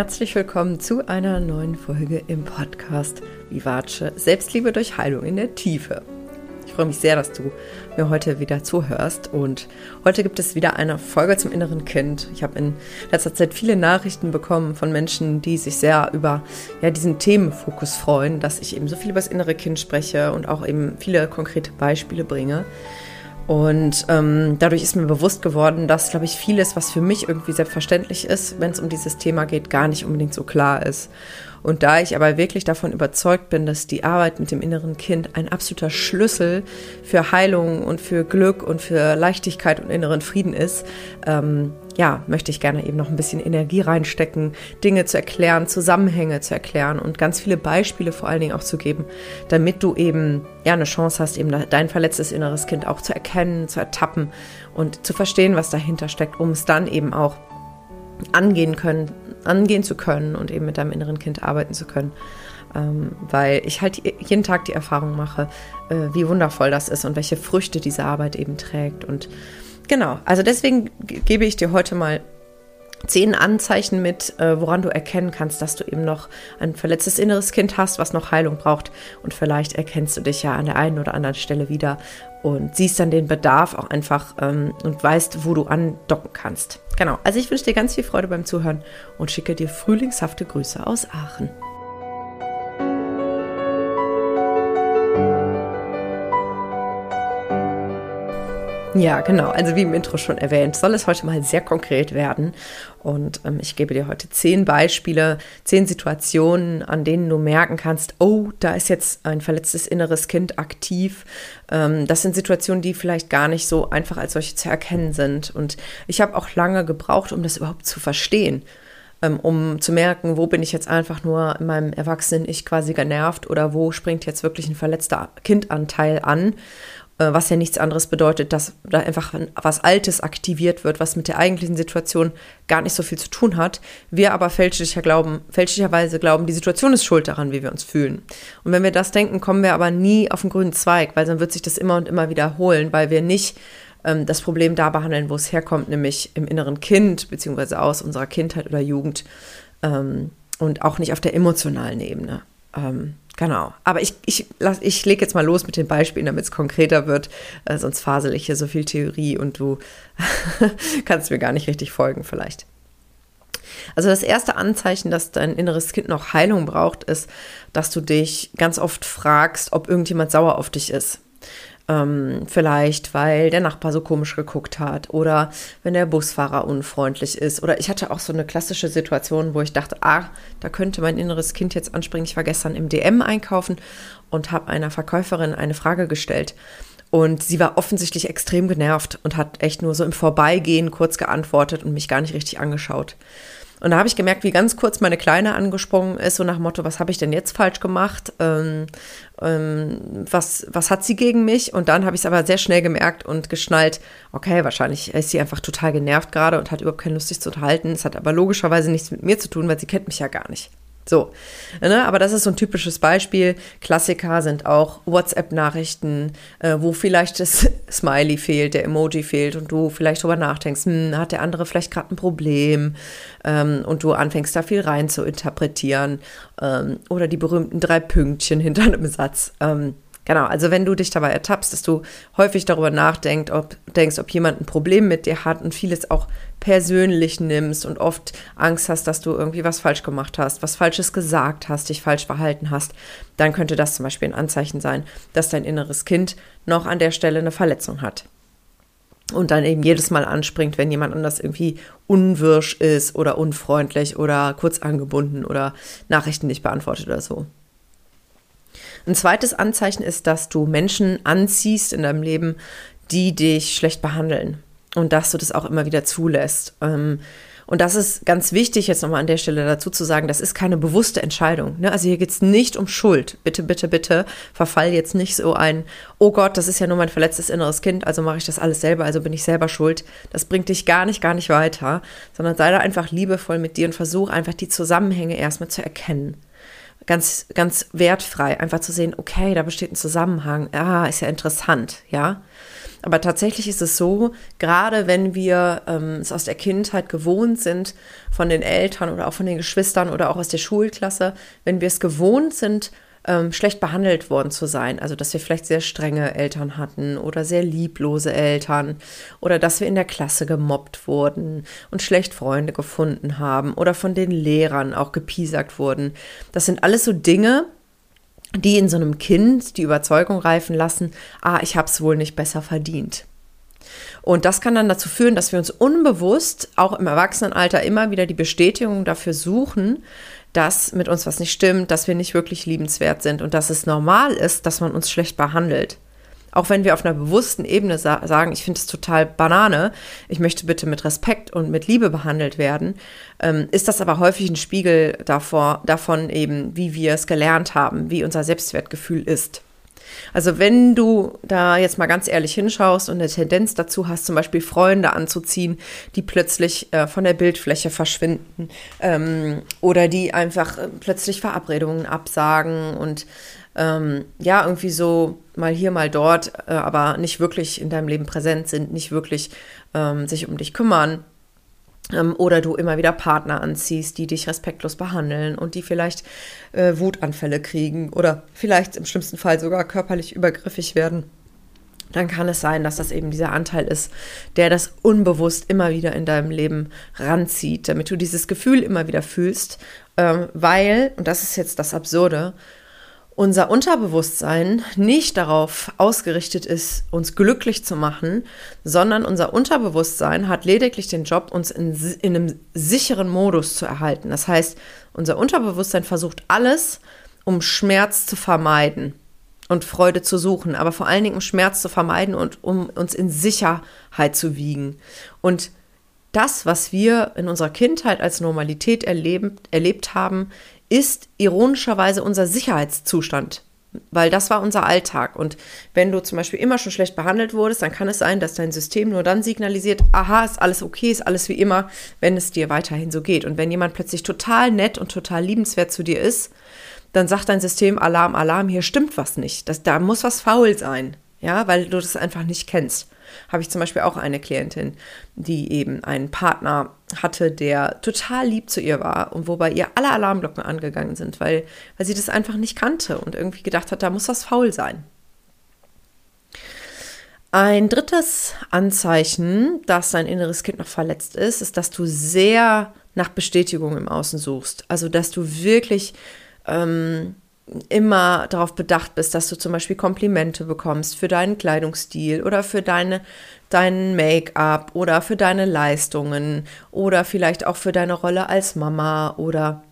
herzlich willkommen zu einer neuen Folge im Podcast Vivace Selbstliebe durch Heilung in der Tiefe. Ich freue mich sehr, dass du mir heute wieder zuhörst und heute gibt es wieder eine Folge zum inneren Kind. Ich habe in letzter Zeit viele Nachrichten bekommen von Menschen, die sich sehr über ja, diesen Themenfokus freuen, dass ich eben so viel über das innere Kind spreche und auch eben viele konkrete Beispiele bringe. Und ähm, dadurch ist mir bewusst geworden, dass, glaube ich, vieles, was für mich irgendwie selbstverständlich ist, wenn es um dieses Thema geht, gar nicht unbedingt so klar ist. Und da ich aber wirklich davon überzeugt bin, dass die Arbeit mit dem inneren Kind ein absoluter Schlüssel für Heilung und für Glück und für Leichtigkeit und inneren Frieden ist, ähm, ja, möchte ich gerne eben noch ein bisschen Energie reinstecken, Dinge zu erklären, Zusammenhänge zu erklären und ganz viele Beispiele vor allen Dingen auch zu geben, damit du eben ja eine Chance hast, eben dein verletztes inneres Kind auch zu erkennen, zu ertappen und zu verstehen, was dahinter steckt, um es dann eben auch angehen können, angehen zu können und eben mit deinem inneren Kind arbeiten zu können. Ähm, weil ich halt jeden Tag die Erfahrung mache, äh, wie wundervoll das ist und welche Früchte diese Arbeit eben trägt. Und genau, also deswegen gebe ich dir heute mal zehn Anzeichen mit, äh, woran du erkennen kannst, dass du eben noch ein verletztes inneres Kind hast, was noch Heilung braucht. Und vielleicht erkennst du dich ja an der einen oder anderen Stelle wieder und siehst dann den Bedarf auch einfach ähm, und weißt, wo du andocken kannst. Genau. Also ich wünsche dir ganz viel Freude beim Zuhören und schicke dir frühlingshafte Grüße aus Aachen. Ja, genau. Also wie im Intro schon erwähnt, soll es heute mal sehr konkret werden. Und ähm, ich gebe dir heute zehn Beispiele, zehn Situationen, an denen du merken kannst, oh, da ist jetzt ein verletztes inneres Kind aktiv. Ähm, das sind Situationen, die vielleicht gar nicht so einfach als solche zu erkennen sind. Und ich habe auch lange gebraucht, um das überhaupt zu verstehen ähm, um zu merken, wo bin ich jetzt einfach nur in meinem Erwachsenen Ich quasi genervt oder wo springt jetzt wirklich ein verletzter Kindanteil an was ja nichts anderes bedeutet, dass da einfach was Altes aktiviert wird, was mit der eigentlichen Situation gar nicht so viel zu tun hat. Wir aber fälschlicher glauben, fälschlicherweise glauben, die Situation ist schuld daran, wie wir uns fühlen. Und wenn wir das denken, kommen wir aber nie auf den grünen Zweig, weil dann wird sich das immer und immer wiederholen, weil wir nicht ähm, das Problem da behandeln, wo es herkommt, nämlich im inneren Kind, beziehungsweise aus unserer Kindheit oder Jugend ähm, und auch nicht auf der emotionalen Ebene. Ähm, Genau. Aber ich, ich, ich lege jetzt mal los mit den Beispielen, damit es konkreter wird. Äh, sonst fasel ich hier so viel Theorie und du kannst mir gar nicht richtig folgen, vielleicht. Also das erste Anzeichen, dass dein inneres Kind noch Heilung braucht, ist, dass du dich ganz oft fragst, ob irgendjemand sauer auf dich ist. Ähm, vielleicht, weil der Nachbar so komisch geguckt hat oder wenn der Busfahrer unfreundlich ist. Oder ich hatte auch so eine klassische Situation, wo ich dachte, ah, da könnte mein inneres Kind jetzt anspringen. Ich war gestern im DM einkaufen und habe einer Verkäuferin eine Frage gestellt. Und sie war offensichtlich extrem genervt und hat echt nur so im Vorbeigehen kurz geantwortet und mich gar nicht richtig angeschaut. Und da habe ich gemerkt, wie ganz kurz meine Kleine angesprungen ist, so nach Motto, was habe ich denn jetzt falsch gemacht? Ähm, ähm, was, was hat sie gegen mich? Und dann habe ich es aber sehr schnell gemerkt und geschnallt, okay, wahrscheinlich ist sie einfach total genervt gerade und hat überhaupt keine Lust, sich zu unterhalten. Es hat aber logischerweise nichts mit mir zu tun, weil sie kennt mich ja gar nicht. So, ne? aber das ist so ein typisches Beispiel. Klassiker sind auch WhatsApp-Nachrichten, äh, wo vielleicht das Smiley fehlt, der Emoji fehlt und du vielleicht drüber nachdenkst, hm, hat der andere vielleicht gerade ein Problem ähm, und du anfängst da viel rein zu interpretieren ähm, oder die berühmten drei Pünktchen hinter einem Satz. Ähm, Genau, also wenn du dich dabei ertappst, dass du häufig darüber nachdenkst, ob, denkst, ob jemand ein Problem mit dir hat und vieles auch persönlich nimmst und oft Angst hast, dass du irgendwie was falsch gemacht hast, was Falsches gesagt hast, dich falsch verhalten hast, dann könnte das zum Beispiel ein Anzeichen sein, dass dein inneres Kind noch an der Stelle eine Verletzung hat. Und dann eben jedes Mal anspringt, wenn jemand anders irgendwie unwirsch ist oder unfreundlich oder kurz angebunden oder Nachrichten nicht beantwortet oder so. Ein zweites Anzeichen ist, dass du Menschen anziehst in deinem Leben, die dich schlecht behandeln und dass du das auch immer wieder zulässt. Ähm, und das ist ganz wichtig, jetzt nochmal an der Stelle dazu zu sagen, das ist keine bewusste Entscheidung. Ne? Also hier geht es nicht um Schuld. Bitte, bitte, bitte, verfall jetzt nicht so ein, oh Gott, das ist ja nur mein verletztes inneres Kind, also mache ich das alles selber, also bin ich selber schuld. Das bringt dich gar nicht, gar nicht weiter, sondern sei da einfach liebevoll mit dir und versuch einfach die Zusammenhänge erstmal zu erkennen ganz, ganz wertfrei, einfach zu sehen, okay, da besteht ein Zusammenhang, ah, ist ja interessant, ja. Aber tatsächlich ist es so, gerade wenn wir ähm, es aus der Kindheit gewohnt sind, von den Eltern oder auch von den Geschwistern oder auch aus der Schulklasse, wenn wir es gewohnt sind, ähm, schlecht behandelt worden zu sein. Also, dass wir vielleicht sehr strenge Eltern hatten oder sehr lieblose Eltern oder dass wir in der Klasse gemobbt wurden und schlecht Freunde gefunden haben oder von den Lehrern auch gepiesackt wurden. Das sind alles so Dinge, die in so einem Kind die Überzeugung reifen lassen, ah, ich habe es wohl nicht besser verdient. Und das kann dann dazu führen, dass wir uns unbewusst auch im Erwachsenenalter immer wieder die Bestätigung dafür suchen, dass mit uns was nicht stimmt, dass wir nicht wirklich liebenswert sind und dass es normal ist, dass man uns schlecht behandelt. Auch wenn wir auf einer bewussten Ebene sa sagen, ich finde es total Banane, ich möchte bitte mit Respekt und mit Liebe behandelt werden, ähm, ist das aber häufig ein Spiegel davor, davon eben, wie wir es gelernt haben, wie unser Selbstwertgefühl ist. Also wenn du da jetzt mal ganz ehrlich hinschaust und eine Tendenz dazu hast, zum Beispiel Freunde anzuziehen, die plötzlich äh, von der Bildfläche verschwinden ähm, oder die einfach äh, plötzlich Verabredungen absagen und ähm, ja, irgendwie so mal hier, mal dort, äh, aber nicht wirklich in deinem Leben präsent sind, nicht wirklich ähm, sich um dich kümmern, oder du immer wieder Partner anziehst, die dich respektlos behandeln und die vielleicht äh, Wutanfälle kriegen oder vielleicht im schlimmsten Fall sogar körperlich übergriffig werden, dann kann es sein, dass das eben dieser Anteil ist, der das unbewusst immer wieder in deinem Leben ranzieht, damit du dieses Gefühl immer wieder fühlst, ähm, weil, und das ist jetzt das Absurde, unser Unterbewusstsein nicht darauf ausgerichtet ist, uns glücklich zu machen, sondern unser Unterbewusstsein hat lediglich den Job, uns in, in einem sicheren Modus zu erhalten. Das heißt, unser Unterbewusstsein versucht alles, um Schmerz zu vermeiden und Freude zu suchen, aber vor allen Dingen um Schmerz zu vermeiden und um uns in Sicherheit zu wiegen. Und das, was wir in unserer Kindheit als Normalität erleben, erlebt haben, ist ironischerweise unser Sicherheitszustand. Weil das war unser Alltag. Und wenn du zum Beispiel immer schon schlecht behandelt wurdest, dann kann es sein, dass dein System nur dann signalisiert, aha, ist alles okay, ist alles wie immer, wenn es dir weiterhin so geht. Und wenn jemand plötzlich total nett und total liebenswert zu dir ist, dann sagt dein System Alarm, Alarm, hier stimmt was nicht. Das, da muss was faul sein. Ja, weil du das einfach nicht kennst habe ich zum Beispiel auch eine Klientin, die eben einen Partner hatte, der total lieb zu ihr war und wobei ihr alle Alarmglocken angegangen sind, weil, weil sie das einfach nicht kannte und irgendwie gedacht hat, da muss was faul sein. Ein drittes Anzeichen, dass dein inneres Kind noch verletzt ist, ist, dass du sehr nach Bestätigung im Außen suchst. Also, dass du wirklich ähm, immer darauf bedacht bist, dass du zum Beispiel Komplimente bekommst für deinen Kleidungsstil oder für deine, dein Make-up oder für deine Leistungen oder vielleicht auch für deine Rolle als Mama oder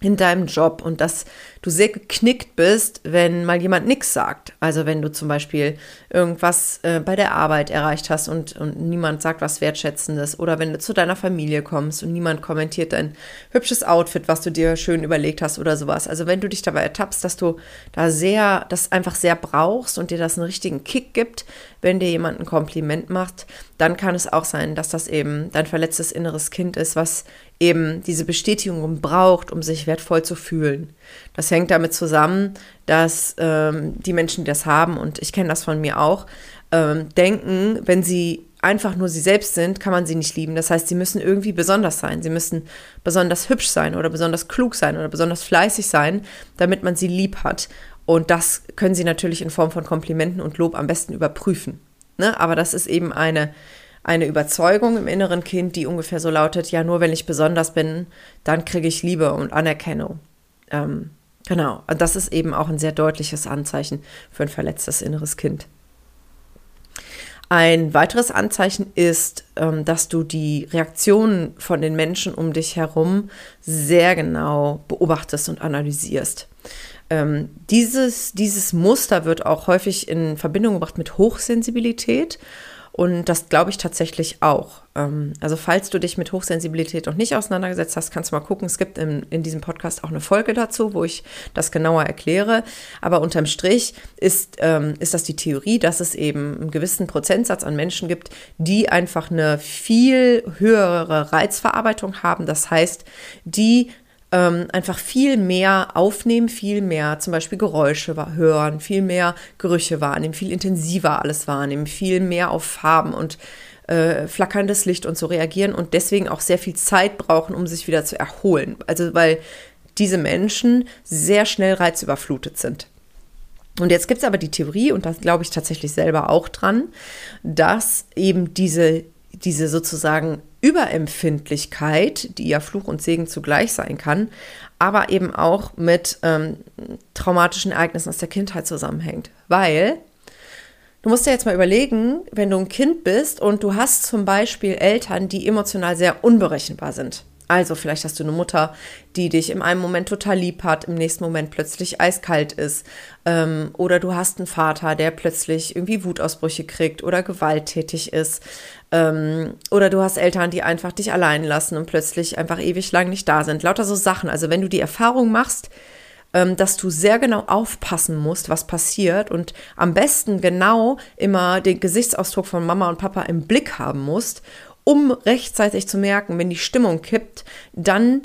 in deinem Job und dass du sehr geknickt bist, wenn mal jemand nichts sagt. Also wenn du zum Beispiel irgendwas äh, bei der Arbeit erreicht hast und, und niemand sagt was Wertschätzendes oder wenn du zu deiner Familie kommst und niemand kommentiert dein hübsches Outfit, was du dir schön überlegt hast oder sowas. Also wenn du dich dabei ertappst, dass du da sehr, das einfach sehr brauchst und dir das einen richtigen Kick gibt, wenn dir jemand ein Kompliment macht, dann kann es auch sein, dass das eben dein verletztes inneres Kind ist, was eben diese Bestätigung braucht, um sich wertvoll zu fühlen. Das hängt damit zusammen, dass ähm, die Menschen, die das haben, und ich kenne das von mir auch, ähm, denken, wenn sie einfach nur sie selbst sind, kann man sie nicht lieben. Das heißt, sie müssen irgendwie besonders sein. Sie müssen besonders hübsch sein oder besonders klug sein oder besonders fleißig sein, damit man sie lieb hat. Und das können sie natürlich in Form von Komplimenten und Lob am besten überprüfen. Ne? Aber das ist eben eine eine Überzeugung im inneren Kind, die ungefähr so lautet, ja, nur wenn ich besonders bin, dann kriege ich Liebe und Anerkennung. Ähm, genau, und das ist eben auch ein sehr deutliches Anzeichen für ein verletztes inneres Kind. Ein weiteres Anzeichen ist, ähm, dass du die Reaktionen von den Menschen um dich herum sehr genau beobachtest und analysierst. Ähm, dieses, dieses Muster wird auch häufig in Verbindung gebracht mit Hochsensibilität und das glaube ich tatsächlich auch. Ähm, also falls du dich mit Hochsensibilität noch nicht auseinandergesetzt hast, kannst du mal gucken. Es gibt in, in diesem Podcast auch eine Folge dazu, wo ich das genauer erkläre. Aber unterm Strich ist, ähm, ist das die Theorie, dass es eben einen gewissen Prozentsatz an Menschen gibt, die einfach eine viel höhere Reizverarbeitung haben. Das heißt, die ähm, einfach viel mehr aufnehmen, viel mehr zum Beispiel Geräusche hören, viel mehr Gerüche wahrnehmen, viel intensiver alles wahrnehmen, viel mehr auf Farben und äh, flackerndes Licht und so reagieren und deswegen auch sehr viel Zeit brauchen, um sich wieder zu erholen. Also weil diese Menschen sehr schnell reizüberflutet sind. Und jetzt gibt es aber die Theorie, und da glaube ich tatsächlich selber auch dran, dass eben diese, diese sozusagen Überempfindlichkeit, die ja Fluch und Segen zugleich sein kann, aber eben auch mit ähm, traumatischen Ereignissen aus der Kindheit zusammenhängt. Weil du musst dir jetzt mal überlegen, wenn du ein Kind bist und du hast zum Beispiel Eltern, die emotional sehr unberechenbar sind. Also vielleicht hast du eine Mutter, die dich im einen Moment total lieb hat, im nächsten Moment plötzlich eiskalt ist. Ähm, oder du hast einen Vater, der plötzlich irgendwie Wutausbrüche kriegt oder gewalttätig ist. Ähm, oder du hast Eltern, die einfach dich allein lassen und plötzlich einfach ewig lang nicht da sind. Lauter so Sachen. Also wenn du die Erfahrung machst, ähm, dass du sehr genau aufpassen musst, was passiert und am besten genau immer den Gesichtsausdruck von Mama und Papa im Blick haben musst um rechtzeitig zu merken, wenn die Stimmung kippt, dann,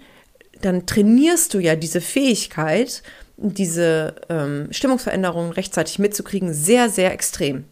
dann trainierst du ja diese Fähigkeit, diese ähm, Stimmungsveränderungen rechtzeitig mitzukriegen, sehr, sehr extrem.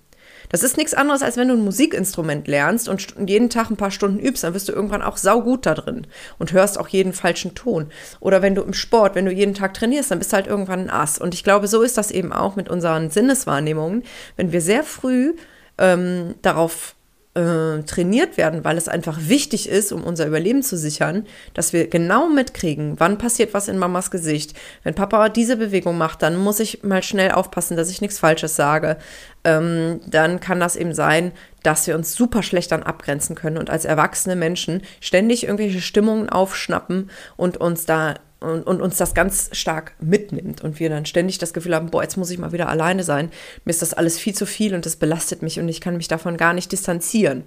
Das ist nichts anderes, als wenn du ein Musikinstrument lernst und jeden Tag ein paar Stunden übst, dann wirst du irgendwann auch saugut da drin und hörst auch jeden falschen Ton. Oder wenn du im Sport, wenn du jeden Tag trainierst, dann bist du halt irgendwann ein Ass. Und ich glaube, so ist das eben auch mit unseren Sinneswahrnehmungen. Wenn wir sehr früh ähm, darauf äh, trainiert werden, weil es einfach wichtig ist, um unser Überleben zu sichern, dass wir genau mitkriegen, wann passiert was in Mamas Gesicht. Wenn Papa diese Bewegung macht, dann muss ich mal schnell aufpassen, dass ich nichts Falsches sage. Ähm, dann kann das eben sein, dass wir uns super schlecht dann abgrenzen können und als erwachsene Menschen ständig irgendwelche Stimmungen aufschnappen und uns da und, und, uns das ganz stark mitnimmt und wir dann ständig das Gefühl haben, boah, jetzt muss ich mal wieder alleine sein. Mir ist das alles viel zu viel und das belastet mich und ich kann mich davon gar nicht distanzieren.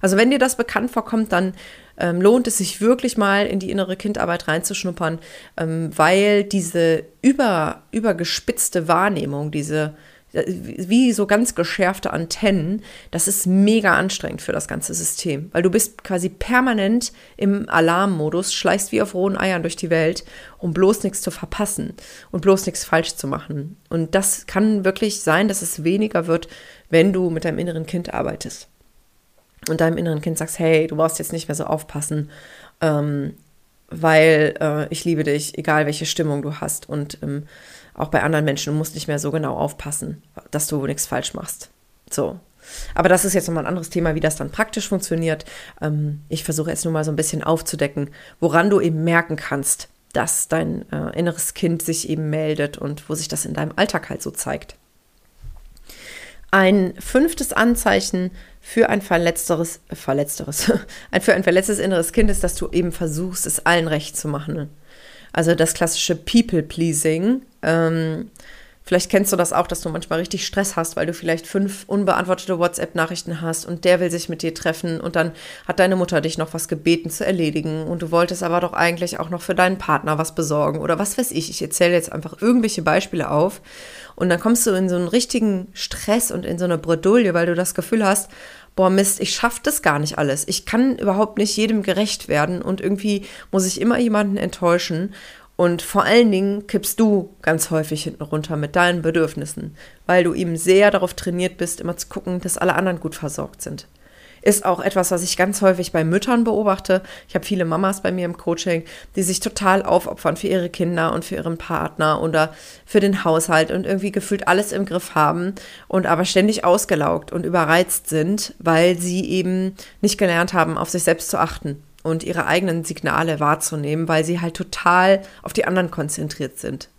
Also wenn dir das bekannt vorkommt, dann ähm, lohnt es sich wirklich mal in die innere Kindarbeit reinzuschnuppern, ähm, weil diese über, übergespitzte Wahrnehmung, diese wie so ganz geschärfte Antennen, das ist mega anstrengend für das ganze System, weil du bist quasi permanent im Alarmmodus, schleichst wie auf rohen Eiern durch die Welt, um bloß nichts zu verpassen und bloß nichts falsch zu machen. Und das kann wirklich sein, dass es weniger wird, wenn du mit deinem inneren Kind arbeitest. Und deinem inneren Kind sagst, hey, du brauchst jetzt nicht mehr so aufpassen, ähm, weil äh, ich liebe dich, egal welche Stimmung du hast. Und ähm, auch bei anderen Menschen, du musst nicht mehr so genau aufpassen, dass du nichts falsch machst. So. Aber das ist jetzt nochmal ein anderes Thema, wie das dann praktisch funktioniert. Ähm, ich versuche jetzt nur mal so ein bisschen aufzudecken, woran du eben merken kannst, dass dein äh, inneres Kind sich eben meldet und wo sich das in deinem Alltag halt so zeigt. Ein fünftes Anzeichen für ein verletzteres, verletzteres, für ein verletztes inneres Kind ist, dass du eben versuchst, es allen recht zu machen. Also das klassische People-Pleasing. Ähm, vielleicht kennst du das auch, dass du manchmal richtig Stress hast, weil du vielleicht fünf unbeantwortete WhatsApp-Nachrichten hast und der will sich mit dir treffen und dann hat deine Mutter dich noch was gebeten zu erledigen und du wolltest aber doch eigentlich auch noch für deinen Partner was besorgen oder was weiß ich. Ich erzähle jetzt einfach irgendwelche Beispiele auf und dann kommst du in so einen richtigen Stress und in so eine Bredouille, weil du das Gefühl hast, boah Mist, ich schaffe das gar nicht alles. Ich kann überhaupt nicht jedem gerecht werden und irgendwie muss ich immer jemanden enttäuschen. Und vor allen Dingen kippst du ganz häufig hinten runter mit deinen Bedürfnissen, weil du eben sehr darauf trainiert bist, immer zu gucken, dass alle anderen gut versorgt sind ist auch etwas, was ich ganz häufig bei Müttern beobachte. Ich habe viele Mamas bei mir im Coaching, die sich total aufopfern für ihre Kinder und für ihren Partner oder für den Haushalt und irgendwie gefühlt alles im Griff haben und aber ständig ausgelaugt und überreizt sind, weil sie eben nicht gelernt haben, auf sich selbst zu achten und ihre eigenen Signale wahrzunehmen, weil sie halt total auf die anderen konzentriert sind.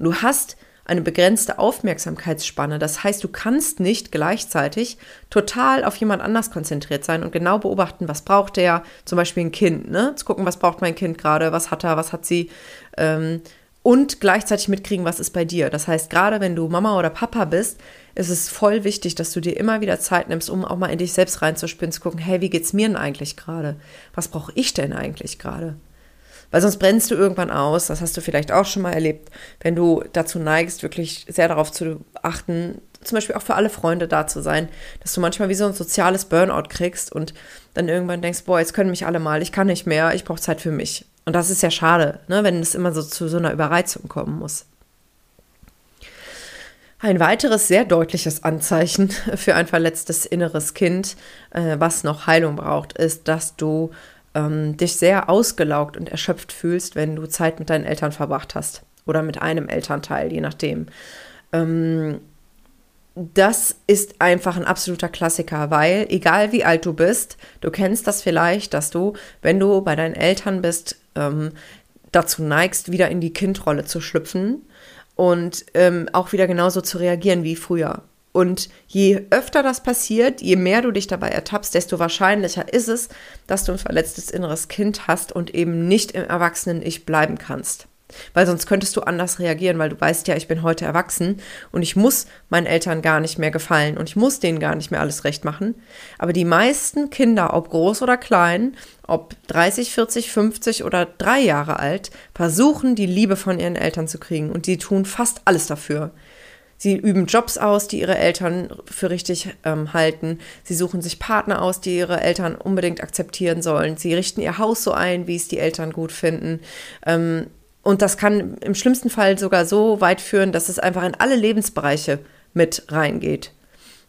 Und du hast eine begrenzte Aufmerksamkeitsspanne. Das heißt, du kannst nicht gleichzeitig total auf jemand anders konzentriert sein und genau beobachten, was braucht der, zum Beispiel ein Kind, ne? Zu gucken, was braucht mein Kind gerade, was hat er, was hat sie. Ähm, und gleichzeitig mitkriegen, was ist bei dir. Das heißt, gerade wenn du Mama oder Papa bist, ist es voll wichtig, dass du dir immer wieder Zeit nimmst, um auch mal in dich selbst reinzuspinnen, zu gucken, hey, wie geht's mir denn eigentlich gerade? Was brauche ich denn eigentlich gerade? Weil sonst brennst du irgendwann aus. Das hast du vielleicht auch schon mal erlebt, wenn du dazu neigst, wirklich sehr darauf zu achten, zum Beispiel auch für alle Freunde da zu sein, dass du manchmal wie so ein soziales Burnout kriegst und dann irgendwann denkst, boah, jetzt können mich alle mal, ich kann nicht mehr, ich brauche Zeit für mich. Und das ist ja schade, ne, wenn es immer so zu so einer Überreizung kommen muss. Ein weiteres sehr deutliches Anzeichen für ein verletztes inneres Kind, äh, was noch Heilung braucht, ist, dass du ähm, dich sehr ausgelaugt und erschöpft fühlst, wenn du Zeit mit deinen Eltern verbracht hast oder mit einem Elternteil, je nachdem. Ähm, das ist einfach ein absoluter Klassiker, weil egal wie alt du bist, du kennst das vielleicht, dass du, wenn du bei deinen Eltern bist, ähm, dazu neigst, wieder in die Kindrolle zu schlüpfen und ähm, auch wieder genauso zu reagieren wie früher. Und je öfter das passiert, je mehr du dich dabei ertappst, desto wahrscheinlicher ist es, dass du ein verletztes inneres Kind hast und eben nicht im Erwachsenen-Ich bleiben kannst. Weil sonst könntest du anders reagieren, weil du weißt ja, ich bin heute erwachsen und ich muss meinen Eltern gar nicht mehr gefallen und ich muss denen gar nicht mehr alles recht machen. Aber die meisten Kinder, ob groß oder klein, ob 30, 40, 50 oder drei Jahre alt, versuchen die Liebe von ihren Eltern zu kriegen und die tun fast alles dafür. Sie üben Jobs aus, die ihre Eltern für richtig ähm, halten. Sie suchen sich Partner aus, die ihre Eltern unbedingt akzeptieren sollen. Sie richten ihr Haus so ein, wie es die Eltern gut finden. Ähm, und das kann im schlimmsten Fall sogar so weit führen, dass es einfach in alle Lebensbereiche mit reingeht.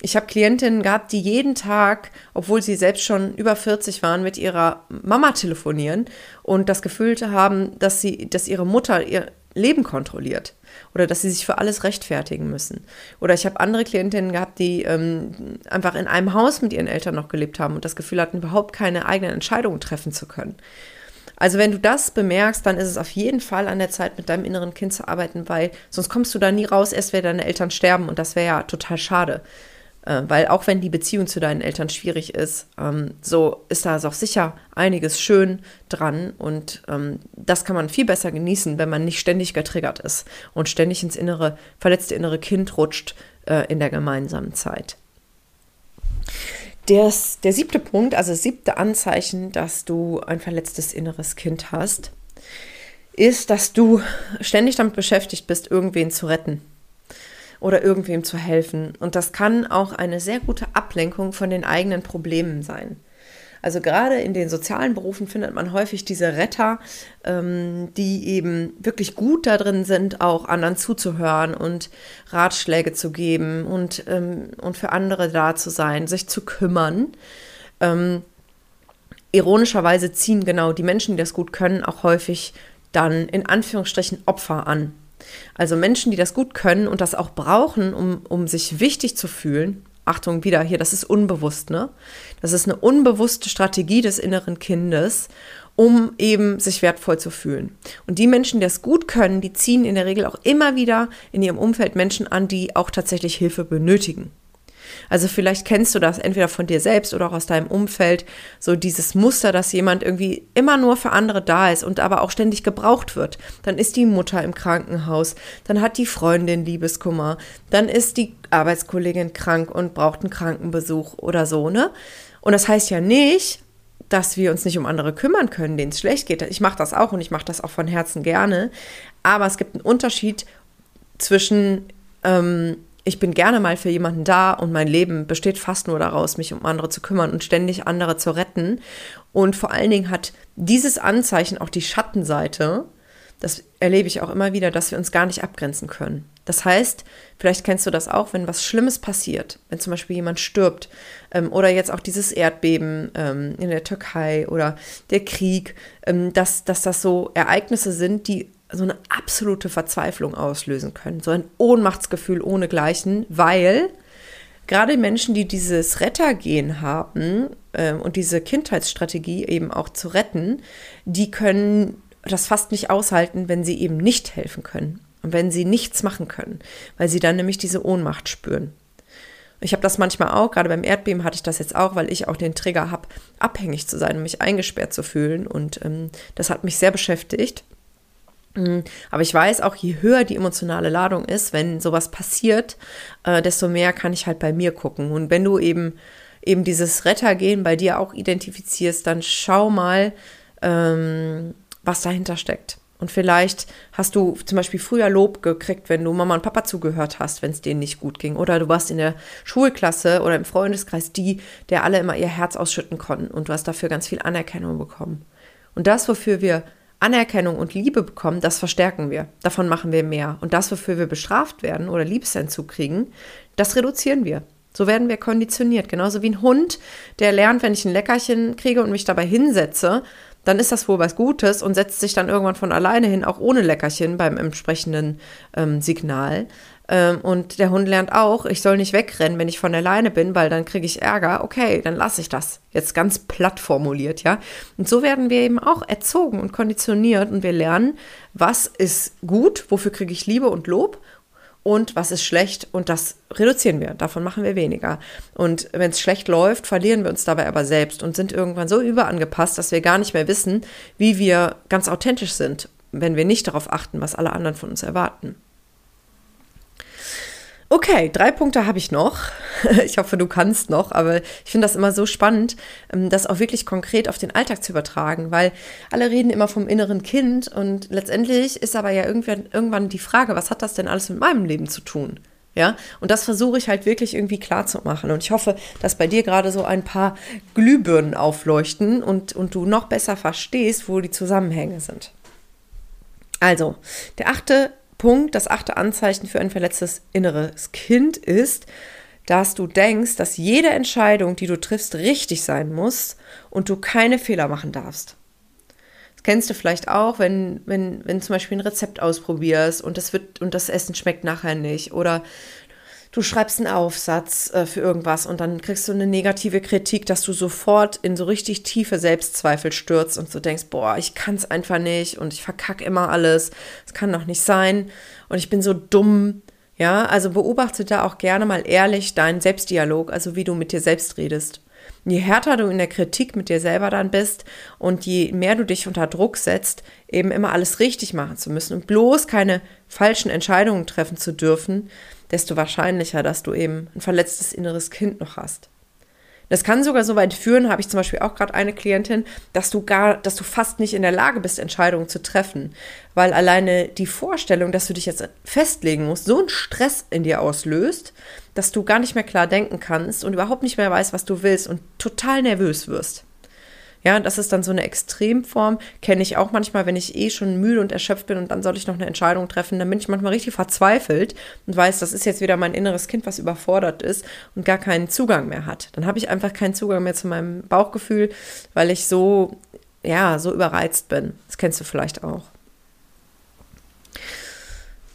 Ich habe Klientinnen gehabt, die jeden Tag, obwohl sie selbst schon über 40 waren, mit ihrer Mama telefonieren und das Gefühl haben, dass sie, dass ihre Mutter ihr Leben kontrolliert oder dass sie sich für alles rechtfertigen müssen. Oder ich habe andere Klientinnen gehabt, die ähm, einfach in einem Haus mit ihren Eltern noch gelebt haben und das Gefühl hatten, überhaupt keine eigenen Entscheidungen treffen zu können. Also wenn du das bemerkst, dann ist es auf jeden Fall an der Zeit, mit deinem inneren Kind zu arbeiten, weil sonst kommst du da nie raus, erst wenn deine Eltern sterben und das wäre ja total schade. Äh, weil auch wenn die Beziehung zu deinen Eltern schwierig ist, ähm, so ist da auch sicher einiges schön dran und ähm, das kann man viel besser genießen, wenn man nicht ständig getriggert ist und ständig ins innere, verletzte innere Kind rutscht äh, in der gemeinsamen Zeit. Das, der siebte Punkt, also das siebte Anzeichen, dass du ein verletztes inneres Kind hast, ist, dass du ständig damit beschäftigt bist, irgendwen zu retten oder irgendwem zu helfen. Und das kann auch eine sehr gute Ablenkung von den eigenen Problemen sein. Also gerade in den sozialen Berufen findet man häufig diese Retter, ähm, die eben wirklich gut darin sind, auch anderen zuzuhören und Ratschläge zu geben und, ähm, und für andere da zu sein, sich zu kümmern. Ähm, ironischerweise ziehen genau die Menschen, die das gut können, auch häufig dann in Anführungsstrichen Opfer an. Also Menschen, die das gut können und das auch brauchen, um, um sich wichtig zu fühlen, Achtung, wieder hier, das ist unbewusst, ne? Das ist eine unbewusste Strategie des inneren Kindes, um eben sich wertvoll zu fühlen. Und die Menschen, die das gut können, die ziehen in der Regel auch immer wieder in ihrem Umfeld Menschen an, die auch tatsächlich Hilfe benötigen. Also vielleicht kennst du das entweder von dir selbst oder auch aus deinem Umfeld, so dieses Muster, dass jemand irgendwie immer nur für andere da ist und aber auch ständig gebraucht wird. Dann ist die Mutter im Krankenhaus, dann hat die Freundin Liebeskummer, dann ist die Arbeitskollegin krank und braucht einen Krankenbesuch oder so, ne? Und das heißt ja nicht, dass wir uns nicht um andere kümmern können, denen es schlecht geht. Ich mache das auch und ich mache das auch von Herzen gerne. Aber es gibt einen Unterschied zwischen ähm, ich bin gerne mal für jemanden da und mein Leben besteht fast nur daraus, mich um andere zu kümmern und ständig andere zu retten. Und vor allen Dingen hat dieses Anzeichen auch die Schattenseite. Das erlebe ich auch immer wieder, dass wir uns gar nicht abgrenzen können. Das heißt, vielleicht kennst du das auch, wenn was Schlimmes passiert, wenn zum Beispiel jemand stirbt ähm, oder jetzt auch dieses Erdbeben ähm, in der Türkei oder der Krieg, ähm, dass, dass das so Ereignisse sind, die so eine absolute Verzweiflung auslösen können, so ein Ohnmachtsgefühl ohnegleichen, weil gerade Menschen, die dieses Rettergehen haben äh, und diese Kindheitsstrategie eben auch zu retten, die können das fast nicht aushalten, wenn sie eben nicht helfen können und wenn sie nichts machen können, weil sie dann nämlich diese Ohnmacht spüren. Ich habe das manchmal auch, gerade beim Erdbeben hatte ich das jetzt auch, weil ich auch den Trigger habe, abhängig zu sein und mich eingesperrt zu fühlen. Und ähm, das hat mich sehr beschäftigt. Mm, aber ich weiß auch, je höher die emotionale Ladung ist, wenn sowas passiert, äh, desto mehr kann ich halt bei mir gucken. Und wenn du eben eben dieses Rettergehen bei dir auch identifizierst, dann schau mal, ähm, was dahinter steckt. Und vielleicht hast du zum Beispiel früher Lob gekriegt, wenn du Mama und Papa zugehört hast, wenn es denen nicht gut ging. Oder du warst in der Schulklasse oder im Freundeskreis die, der alle immer ihr Herz ausschütten konnten und du hast dafür ganz viel Anerkennung bekommen. Und das, wofür wir Anerkennung und Liebe bekommen, das verstärken wir. Davon machen wir mehr. Und das, wofür wir bestraft werden oder Liebesentzug kriegen, das reduzieren wir. So werden wir konditioniert. Genauso wie ein Hund, der lernt, wenn ich ein Leckerchen kriege und mich dabei hinsetze, dann ist das wohl was Gutes und setzt sich dann irgendwann von alleine hin, auch ohne Leckerchen beim entsprechenden ähm, Signal. Ähm, und der Hund lernt auch, ich soll nicht wegrennen, wenn ich von alleine bin, weil dann kriege ich Ärger. Okay, dann lasse ich das. Jetzt ganz platt formuliert, ja. Und so werden wir eben auch erzogen und konditioniert und wir lernen, was ist gut, wofür kriege ich Liebe und Lob und was ist schlecht und das reduzieren wir, davon machen wir weniger. Und wenn es schlecht läuft, verlieren wir uns dabei aber selbst und sind irgendwann so überangepasst, dass wir gar nicht mehr wissen, wie wir ganz authentisch sind, wenn wir nicht darauf achten, was alle anderen von uns erwarten. Okay, drei Punkte habe ich noch. Ich hoffe, du kannst noch, aber ich finde das immer so spannend, ähm, das auch wirklich konkret auf den Alltag zu übertragen, weil alle reden immer vom inneren Kind und letztendlich ist aber ja irgendwann, die Frage, was hat das denn alles mit meinem Leben zu tun? Ja, und das versuche ich halt wirklich irgendwie klar zu machen. Und ich hoffe, dass bei dir gerade so ein paar Glühbirnen aufleuchten und, und du noch besser verstehst, wo die Zusammenhänge sind. Also, der achte Punkt, das achte Anzeichen für ein verletztes inneres Kind ist, dass du denkst, dass jede Entscheidung, die du triffst, richtig sein muss und du keine Fehler machen darfst. Das kennst du vielleicht auch, wenn, wenn, wenn zum Beispiel ein Rezept ausprobierst und das wird und das Essen schmeckt nachher nicht oder du schreibst einen Aufsatz äh, für irgendwas und dann kriegst du eine negative Kritik, dass du sofort in so richtig tiefe Selbstzweifel stürzt und so denkst, boah, ich kann es einfach nicht und ich verkacke immer alles. Es kann doch nicht sein und ich bin so dumm. Ja, also beobachte da auch gerne mal ehrlich deinen Selbstdialog, also wie du mit dir selbst redest. Je härter du in der Kritik mit dir selber dann bist und je mehr du dich unter Druck setzt, eben immer alles richtig machen zu müssen und bloß keine falschen Entscheidungen treffen zu dürfen, desto wahrscheinlicher, dass du eben ein verletztes inneres Kind noch hast. Das kann sogar so weit führen, habe ich zum Beispiel auch gerade eine Klientin, dass du gar, dass du fast nicht in der Lage bist, Entscheidungen zu treffen, weil alleine die Vorstellung, dass du dich jetzt festlegen musst, so einen Stress in dir auslöst, dass du gar nicht mehr klar denken kannst und überhaupt nicht mehr weißt, was du willst und total nervös wirst. Ja, das ist dann so eine Extremform. Kenne ich auch manchmal, wenn ich eh schon müde und erschöpft bin und dann soll ich noch eine Entscheidung treffen. Dann bin ich manchmal richtig verzweifelt und weiß, das ist jetzt wieder mein inneres Kind, was überfordert ist und gar keinen Zugang mehr hat. Dann habe ich einfach keinen Zugang mehr zu meinem Bauchgefühl, weil ich so, ja, so überreizt bin. Das kennst du vielleicht auch.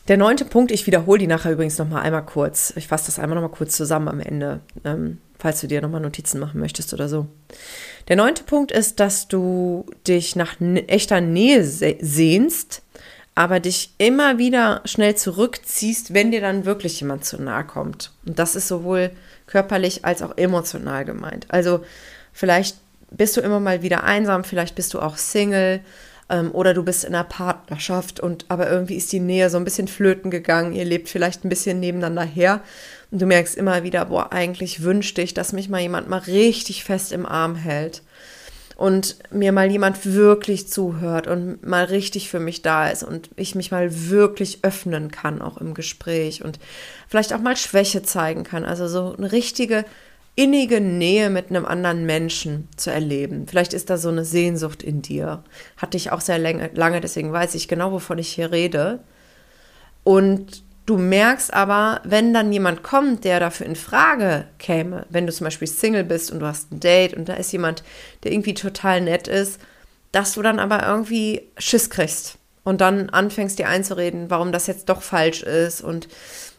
Der neunte Punkt, ich wiederhole die nachher übrigens nochmal einmal kurz. Ich fasse das einmal nochmal kurz zusammen am Ende, ähm, falls du dir nochmal Notizen machen möchtest oder so. Der neunte Punkt ist, dass du dich nach echter Nähe sehnst, aber dich immer wieder schnell zurückziehst, wenn dir dann wirklich jemand zu nahe kommt. Und das ist sowohl körperlich als auch emotional gemeint. Also vielleicht bist du immer mal wieder einsam, vielleicht bist du auch Single ähm, oder du bist in einer Partnerschaft und aber irgendwie ist die Nähe so ein bisschen flöten gegangen. Ihr lebt vielleicht ein bisschen nebeneinander her und du merkst immer wieder, boah, eigentlich wünschte ich, dass mich mal jemand mal richtig fest im Arm hält und mir mal jemand wirklich zuhört und mal richtig für mich da ist und ich mich mal wirklich öffnen kann, auch im Gespräch und vielleicht auch mal Schwäche zeigen kann. Also so eine richtige innige Nähe mit einem anderen Menschen zu erleben. Vielleicht ist da so eine Sehnsucht in dir. Hatte ich auch sehr lange, deswegen weiß ich genau, wovon ich hier rede. Und du merkst aber, wenn dann jemand kommt, der dafür in Frage käme, wenn du zum Beispiel Single bist und du hast ein Date und da ist jemand, der irgendwie total nett ist, dass du dann aber irgendwie Schiss kriegst und dann anfängst dir einzureden, warum das jetzt doch falsch ist und,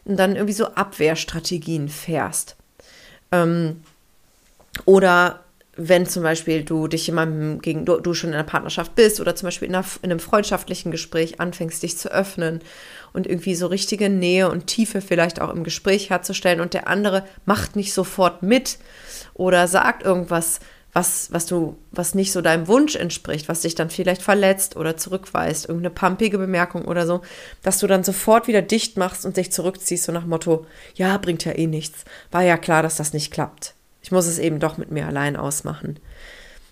und dann irgendwie so Abwehrstrategien fährst. Ähm, oder wenn zum Beispiel du dich jemandem gegen, du, du, schon in einer Partnerschaft bist oder zum Beispiel in, einer, in, einem freundschaftlichen Gespräch anfängst, dich zu öffnen und irgendwie so richtige Nähe und Tiefe vielleicht auch im Gespräch herzustellen und der andere macht nicht sofort mit oder sagt irgendwas, was, was du, was nicht so deinem Wunsch entspricht, was dich dann vielleicht verletzt oder zurückweist, irgendeine pumpige Bemerkung oder so, dass du dann sofort wieder dicht machst und dich zurückziehst, so nach Motto, ja, bringt ja eh nichts. War ja klar, dass das nicht klappt. Ich muss es eben doch mit mir allein ausmachen.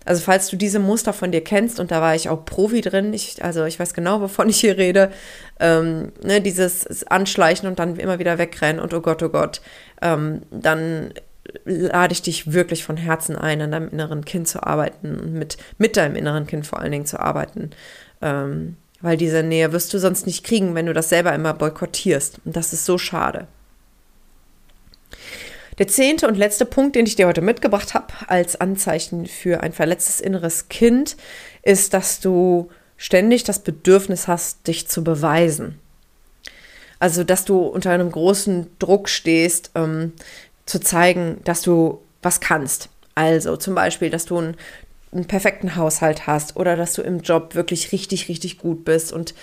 Also falls du diese Muster von dir kennst, und da war ich auch Profi drin, ich, also ich weiß genau, wovon ich hier rede, ähm, ne, dieses Anschleichen und dann immer wieder wegrennen und oh Gott, oh Gott, ähm, dann lade ich dich wirklich von Herzen ein, an deinem inneren Kind zu arbeiten und mit, mit deinem inneren Kind vor allen Dingen zu arbeiten. Ähm, weil diese Nähe wirst du sonst nicht kriegen, wenn du das selber immer boykottierst. Und das ist so schade. Der zehnte und letzte Punkt, den ich dir heute mitgebracht habe als Anzeichen für ein verletztes inneres Kind, ist, dass du ständig das Bedürfnis hast, dich zu beweisen. Also, dass du unter einem großen Druck stehst, ähm, zu zeigen, dass du was kannst. Also zum Beispiel, dass du einen, einen perfekten Haushalt hast oder dass du im Job wirklich richtig, richtig gut bist und,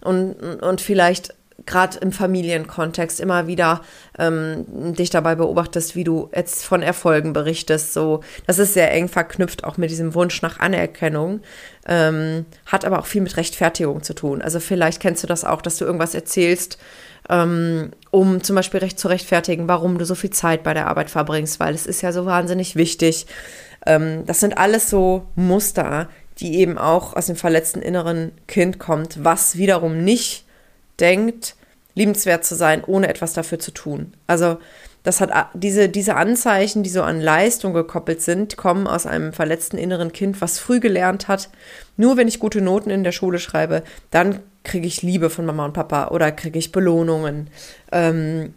und, und vielleicht gerade im Familienkontext immer wieder ähm, dich dabei beobachtest, wie du jetzt von Erfolgen berichtest. So, das ist sehr eng verknüpft auch mit diesem Wunsch nach Anerkennung, ähm, hat aber auch viel mit Rechtfertigung zu tun. Also vielleicht kennst du das auch, dass du irgendwas erzählst, ähm, um zum Beispiel recht zu rechtfertigen, warum du so viel Zeit bei der Arbeit verbringst, weil es ist ja so wahnsinnig wichtig. Ähm, das sind alles so Muster, die eben auch aus dem verletzten inneren Kind kommt, was wiederum nicht denkt, liebenswert zu sein, ohne etwas dafür zu tun. Also das hat diese, diese Anzeichen, die so an Leistung gekoppelt sind, kommen aus einem verletzten inneren Kind, was früh gelernt hat. Nur wenn ich gute Noten in der Schule schreibe, dann kriege ich Liebe von Mama und Papa oder kriege ich Belohnungen. Ähm,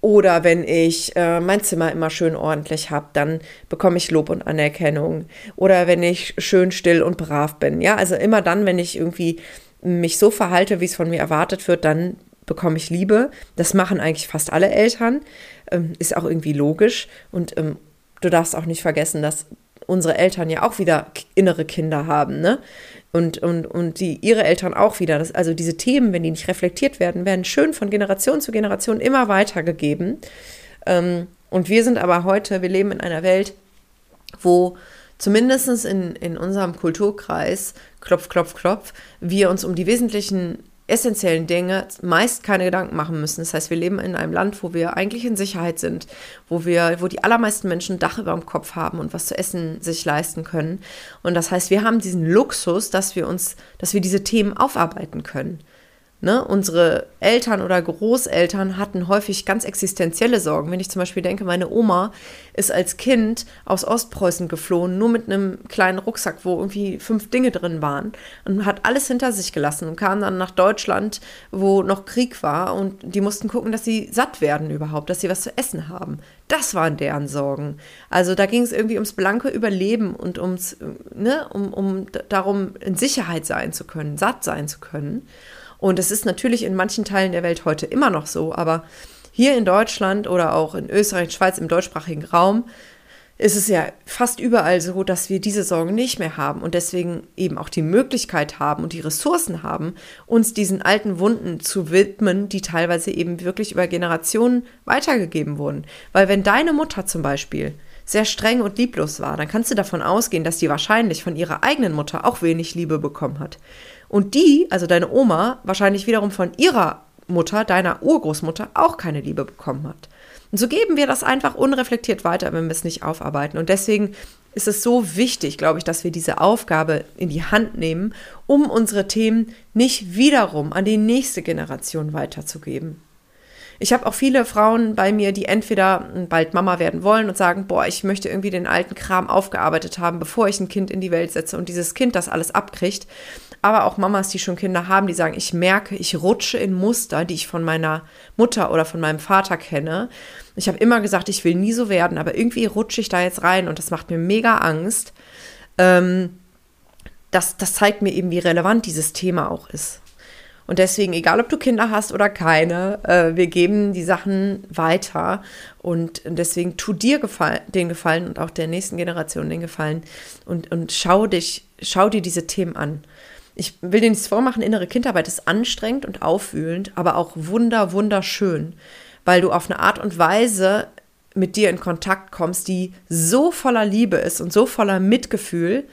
oder wenn ich äh, mein Zimmer immer schön ordentlich habe, dann bekomme ich Lob und Anerkennung. Oder wenn ich schön still und brav bin. Ja, also immer dann, wenn ich irgendwie mich so verhalte, wie es von mir erwartet wird, dann bekomme ich Liebe. Das machen eigentlich fast alle Eltern. Ähm, ist auch irgendwie logisch. Und ähm, du darfst auch nicht vergessen, dass unsere Eltern ja auch wieder innere Kinder haben, ne? Und, und, und die, ihre Eltern auch wieder. Das, also diese Themen, wenn die nicht reflektiert werden, werden schön von Generation zu Generation immer weitergegeben. Ähm, und wir sind aber heute, wir leben in einer Welt, wo zumindest in, in unserem Kulturkreis, klopf, klopf, klopf, wir uns um die wesentlichen essentiellen Dinge meist keine Gedanken machen müssen. Das heißt, wir leben in einem Land, wo wir eigentlich in Sicherheit sind, wo wir, wo die allermeisten Menschen ein Dach über dem Kopf haben und was zu essen sich leisten können. Und das heißt, wir haben diesen Luxus, dass wir uns, dass wir diese Themen aufarbeiten können. Ne? Unsere Eltern oder Großeltern hatten häufig ganz existenzielle Sorgen. Wenn ich zum Beispiel denke, meine Oma ist als Kind aus Ostpreußen geflohen, nur mit einem kleinen Rucksack, wo irgendwie fünf Dinge drin waren und hat alles hinter sich gelassen und kam dann nach Deutschland, wo noch Krieg war und die mussten gucken, dass sie satt werden überhaupt, dass sie was zu essen haben. Das waren deren Sorgen. Also da ging es irgendwie ums blanke Überleben und ums, ne, um, um darum, in Sicherheit sein zu können, satt sein zu können. Und es ist natürlich in manchen Teilen der Welt heute immer noch so, aber hier in Deutschland oder auch in Österreich, Schweiz, im deutschsprachigen Raum, ist es ja fast überall so, dass wir diese Sorgen nicht mehr haben und deswegen eben auch die Möglichkeit haben und die Ressourcen haben, uns diesen alten Wunden zu widmen, die teilweise eben wirklich über Generationen weitergegeben wurden. Weil wenn deine Mutter zum Beispiel sehr streng und lieblos war, dann kannst du davon ausgehen, dass die wahrscheinlich von ihrer eigenen Mutter auch wenig Liebe bekommen hat. Und die, also deine Oma, wahrscheinlich wiederum von ihrer Mutter, deiner Urgroßmutter, auch keine Liebe bekommen hat. Und so geben wir das einfach unreflektiert weiter, wenn wir es nicht aufarbeiten. Und deswegen ist es so wichtig, glaube ich, dass wir diese Aufgabe in die Hand nehmen, um unsere Themen nicht wiederum an die nächste Generation weiterzugeben. Ich habe auch viele Frauen bei mir, die entweder bald Mama werden wollen und sagen, boah, ich möchte irgendwie den alten Kram aufgearbeitet haben, bevor ich ein Kind in die Welt setze und dieses Kind das alles abkriegt aber auch Mamas, die schon Kinder haben, die sagen, ich merke, ich rutsche in Muster, die ich von meiner Mutter oder von meinem Vater kenne. Ich habe immer gesagt, ich will nie so werden, aber irgendwie rutsche ich da jetzt rein und das macht mir mega Angst. Ähm, das, das zeigt mir eben, wie relevant dieses Thema auch ist. Und deswegen, egal ob du Kinder hast oder keine, äh, wir geben die Sachen weiter. Und deswegen tu dir gefallen, den Gefallen und auch der nächsten Generation den Gefallen und, und schau dich, schau dir diese Themen an ich will dir nichts vormachen, innere Kindarbeit ist anstrengend und aufwühlend, aber auch wunder, wunderschön, weil du auf eine Art und Weise mit dir in Kontakt kommst, die so voller Liebe ist und so voller Mitgefühl,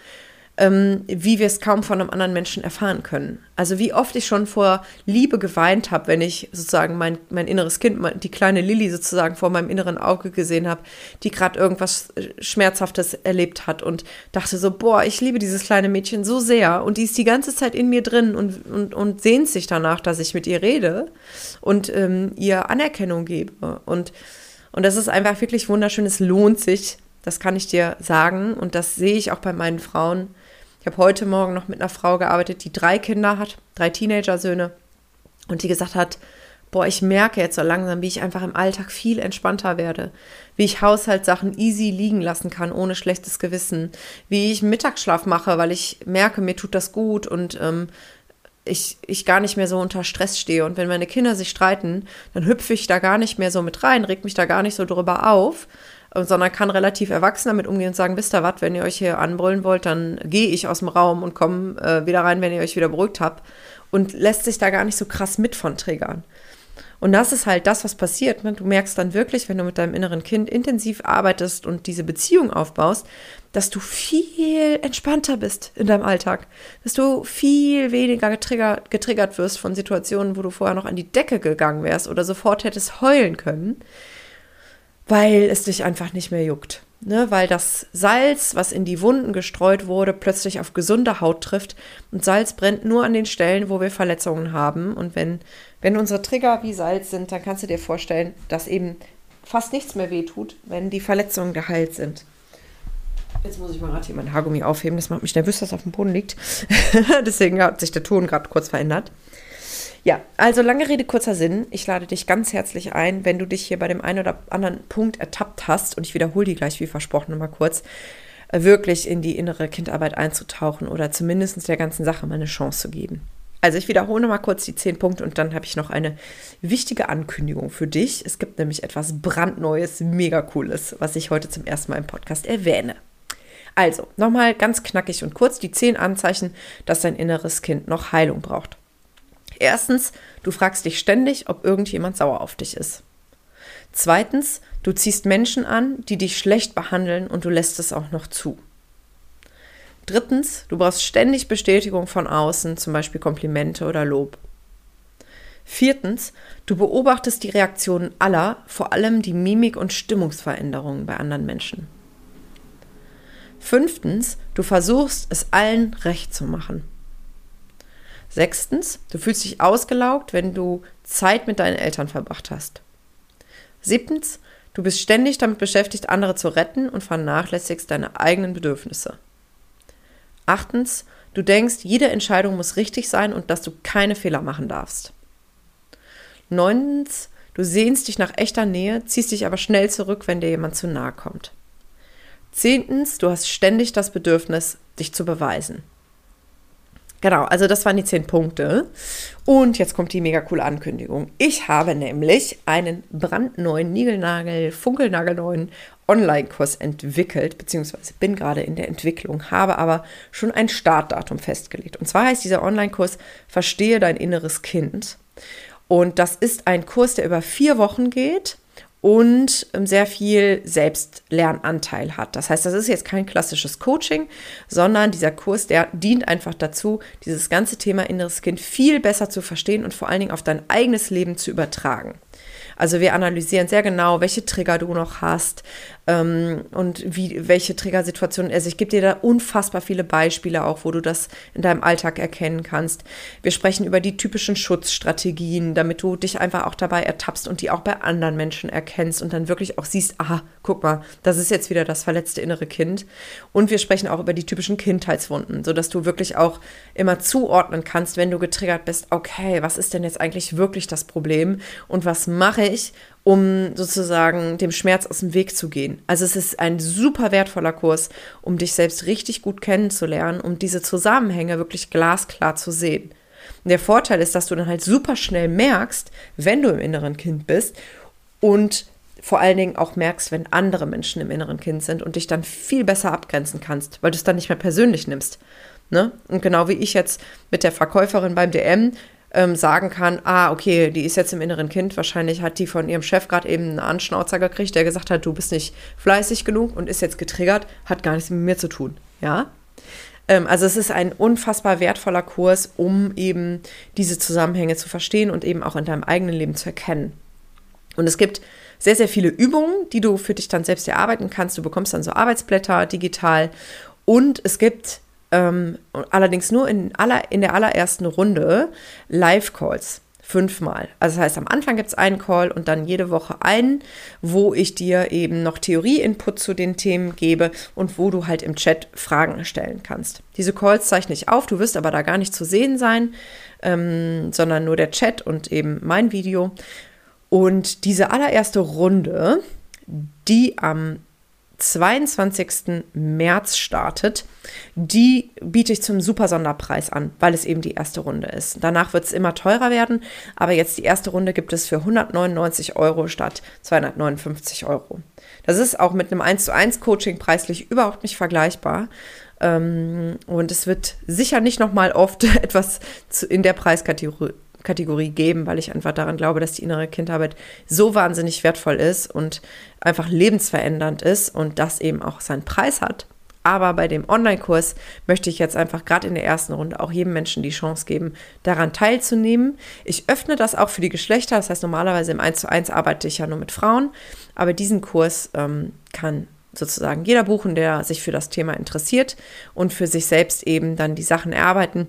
ähm, wie wir es kaum von einem anderen Menschen erfahren können. Also wie oft ich schon vor Liebe geweint habe, wenn ich sozusagen mein, mein inneres Kind, die kleine Lilly sozusagen vor meinem inneren Auge gesehen habe, die gerade irgendwas äh, Schmerzhaftes erlebt hat und dachte so, boah, ich liebe dieses kleine Mädchen so sehr und die ist die ganze Zeit in mir drin und, und, und sehnt sich danach, dass ich mit ihr rede und ähm, ihr Anerkennung gebe. Und, und das ist einfach wirklich wunderschön. Es lohnt sich, das kann ich dir sagen. Und das sehe ich auch bei meinen Frauen. Ich habe heute Morgen noch mit einer Frau gearbeitet, die drei Kinder hat, drei Teenager-Söhne. Und die gesagt hat, boah, ich merke jetzt so langsam, wie ich einfach im Alltag viel entspannter werde, wie ich Haushaltssachen easy liegen lassen kann, ohne schlechtes Gewissen, wie ich Mittagsschlaf mache, weil ich merke, mir tut das gut und ähm, ich, ich gar nicht mehr so unter Stress stehe. Und wenn meine Kinder sich streiten, dann hüpfe ich da gar nicht mehr so mit rein, reg mich da gar nicht so drüber auf, sondern kann relativ erwachsen damit umgehen und sagen, wisst ihr was, wenn ihr euch hier anbrüllen wollt, dann gehe ich aus dem Raum und komme äh, wieder rein, wenn ihr euch wieder beruhigt habt. Und lässt sich da gar nicht so krass mit von triggern. Und das ist halt das, was passiert. Ne? Du merkst dann wirklich, wenn du mit deinem inneren Kind intensiv arbeitest und diese Beziehung aufbaust, dass du viel entspannter bist in deinem Alltag, dass du viel weniger getriggert, getriggert wirst von Situationen, wo du vorher noch an die Decke gegangen wärst oder sofort hättest heulen können, weil es dich einfach nicht mehr juckt. Ne, weil das Salz, was in die Wunden gestreut wurde, plötzlich auf gesunde Haut trifft. Und Salz brennt nur an den Stellen, wo wir Verletzungen haben. Und wenn, wenn unsere Trigger wie Salz sind, dann kannst du dir vorstellen, dass eben fast nichts mehr wehtut, wenn die Verletzungen geheilt sind. Jetzt muss ich mal gerade hier mein Haargummi aufheben. Das macht mich nervös, dass es auf dem Boden liegt. Deswegen hat sich der Ton gerade kurz verändert. Ja, also lange Rede, kurzer Sinn. Ich lade dich ganz herzlich ein, wenn du dich hier bei dem einen oder anderen Punkt ertappt hast, und ich wiederhole die gleich wie versprochen nochmal kurz, äh, wirklich in die innere Kindarbeit einzutauchen oder zumindest der ganzen Sache mal eine Chance zu geben. Also ich wiederhole nochmal kurz die zehn Punkte und dann habe ich noch eine wichtige Ankündigung für dich. Es gibt nämlich etwas brandneues, mega cooles, was ich heute zum ersten Mal im Podcast erwähne. Also, nochmal ganz knackig und kurz die zehn Anzeichen, dass dein inneres Kind noch Heilung braucht. Erstens, du fragst dich ständig, ob irgendjemand sauer auf dich ist. Zweitens, du ziehst Menschen an, die dich schlecht behandeln und du lässt es auch noch zu. Drittens, du brauchst ständig Bestätigung von außen, zum Beispiel Komplimente oder Lob. Viertens, du beobachtest die Reaktionen aller, vor allem die Mimik und Stimmungsveränderungen bei anderen Menschen. Fünftens, du versuchst es allen recht zu machen. Sechstens, du fühlst dich ausgelaugt, wenn du Zeit mit deinen Eltern verbracht hast. Siebtens, du bist ständig damit beschäftigt, andere zu retten und vernachlässigst deine eigenen Bedürfnisse. Achtens, du denkst, jede Entscheidung muss richtig sein und dass du keine Fehler machen darfst. Neuntens, du sehnst dich nach echter Nähe, ziehst dich aber schnell zurück, wenn dir jemand zu nahe kommt. Zehntens, du hast ständig das Bedürfnis, dich zu beweisen. Genau, also das waren die zehn Punkte. Und jetzt kommt die mega coole Ankündigung. Ich habe nämlich einen brandneuen, Nigelnagel, funkelnagelneuen Online-Kurs entwickelt, beziehungsweise bin gerade in der Entwicklung, habe aber schon ein Startdatum festgelegt. Und zwar heißt dieser Online-Kurs Verstehe dein inneres Kind. Und das ist ein Kurs, der über vier Wochen geht und ähm, sehr viel Selbstlernanteil hat. Das heißt, das ist jetzt kein klassisches Coaching, sondern dieser Kurs, der dient einfach dazu, dieses ganze Thema inneres Kind viel besser zu verstehen und vor allen Dingen auf dein eigenes Leben zu übertragen. Also wir analysieren sehr genau, welche Trigger du noch hast ähm, und wie, welche Triggersituationen. Also ich gebe dir da unfassbar viele Beispiele auch, wo du das in deinem Alltag erkennen kannst. Wir sprechen über die typischen Schutzstrategien, damit du dich einfach auch dabei ertappst und die auch bei anderen Menschen erkennst und dann wirklich auch siehst, aha, guck mal, das ist jetzt wieder das verletzte innere Kind. Und wir sprechen auch über die typischen Kindheitswunden, sodass du wirklich auch immer zuordnen kannst, wenn du getriggert bist, okay, was ist denn jetzt eigentlich wirklich das Problem und was mache ich, um sozusagen dem Schmerz aus dem Weg zu gehen. Also es ist ein super wertvoller Kurs, um dich selbst richtig gut kennenzulernen, um diese Zusammenhänge wirklich glasklar zu sehen. Und der Vorteil ist, dass du dann halt super schnell merkst, wenn du im inneren Kind bist und vor allen Dingen auch merkst, wenn andere Menschen im inneren Kind sind und dich dann viel besser abgrenzen kannst, weil du es dann nicht mehr persönlich nimmst. Ne? Und genau wie ich jetzt mit der Verkäuferin beim DM ähm, sagen kann, ah, okay, die ist jetzt im inneren Kind, wahrscheinlich hat die von ihrem Chef gerade eben einen Anschnauzer gekriegt, der gesagt hat, du bist nicht fleißig genug und ist jetzt getriggert, hat gar nichts mit mir zu tun, ja. Ähm, also es ist ein unfassbar wertvoller Kurs, um eben diese Zusammenhänge zu verstehen und eben auch in deinem eigenen Leben zu erkennen. Und es gibt sehr, sehr viele Übungen, die du für dich dann selbst erarbeiten kannst. Du bekommst dann so Arbeitsblätter digital und es gibt ähm, allerdings nur in, aller, in der allerersten Runde Live-Calls fünfmal. Also das heißt, am Anfang gibt es einen Call und dann jede Woche einen, wo ich dir eben noch Theorie-Input zu den Themen gebe und wo du halt im Chat Fragen stellen kannst. Diese Calls zeichne ich auf, du wirst aber da gar nicht zu sehen sein, ähm, sondern nur der Chat und eben mein Video. Und diese allererste Runde, die am 22. März startet, die biete ich zum super Sonderpreis an, weil es eben die erste Runde ist. Danach wird es immer teurer werden, aber jetzt die erste Runde gibt es für 199 Euro statt 259 Euro. Das ist auch mit einem 1 zu 1 Coaching preislich überhaupt nicht vergleichbar. Ähm, und es wird sicher nicht nochmal oft etwas in der Preiskategorie Kategorie geben, weil ich einfach daran glaube, dass die innere Kindarbeit so wahnsinnig wertvoll ist und einfach lebensverändernd ist und das eben auch seinen Preis hat. Aber bei dem Online-Kurs möchte ich jetzt einfach gerade in der ersten Runde auch jedem Menschen die Chance geben, daran teilzunehmen. Ich öffne das auch für die Geschlechter. Das heißt, normalerweise im 1 zu 1 arbeite ich ja nur mit Frauen. Aber diesen Kurs ähm, kann sozusagen jeder buchen, der sich für das Thema interessiert und für sich selbst eben dann die Sachen erarbeiten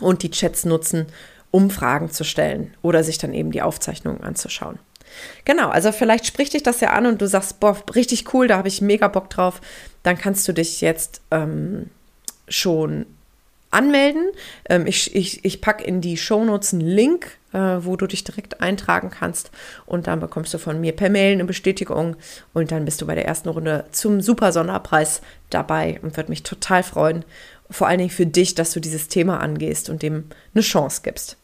und die Chats nutzen, um Fragen zu stellen oder sich dann eben die Aufzeichnungen anzuschauen. Genau, also vielleicht spricht dich das ja an und du sagst, boah, richtig cool, da habe ich mega Bock drauf. Dann kannst du dich jetzt ähm, schon anmelden. Ähm, ich ich, ich packe in die Shownotes einen Link, äh, wo du dich direkt eintragen kannst und dann bekommst du von mir per Mail eine Bestätigung und dann bist du bei der ersten Runde zum super Sonderpreis dabei und würde mich total freuen. Vor allen Dingen für dich, dass du dieses Thema angehst und dem eine Chance gibst.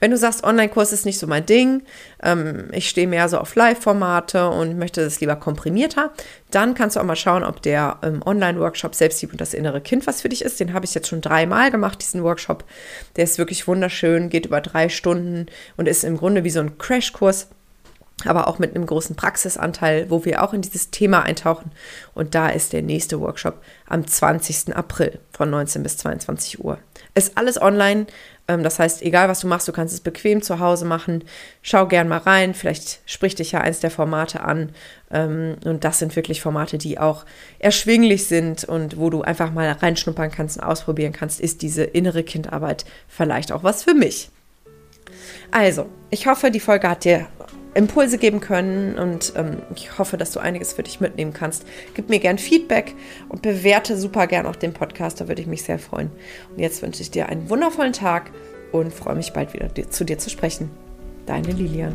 Wenn du sagst, Online-Kurs ist nicht so mein Ding, ähm, ich stehe mehr so auf Live-Formate und möchte das lieber komprimierter, dann kannst du auch mal schauen, ob der ähm, Online-Workshop Selbstliebe und das innere Kind was für dich ist. Den habe ich jetzt schon dreimal gemacht, diesen Workshop. Der ist wirklich wunderschön, geht über drei Stunden und ist im Grunde wie so ein Crashkurs aber auch mit einem großen Praxisanteil, wo wir auch in dieses Thema eintauchen. Und da ist der nächste Workshop am 20. April von 19 bis 22 Uhr. Ist alles online. Ähm, das heißt, egal was du machst, du kannst es bequem zu Hause machen. Schau gern mal rein. Vielleicht spricht dich ja eins der Formate an. Ähm, und das sind wirklich Formate, die auch erschwinglich sind und wo du einfach mal reinschnuppern kannst und ausprobieren kannst, ist diese innere Kindarbeit vielleicht auch was für mich. Also, ich hoffe, die Folge hat dir Impulse geben können und ähm, ich hoffe, dass du einiges für dich mitnehmen kannst. Gib mir gern Feedback und bewerte super gern auch den Podcast, da würde ich mich sehr freuen. Und jetzt wünsche ich dir einen wundervollen Tag und freue mich bald wieder zu dir zu sprechen. Deine Lilian.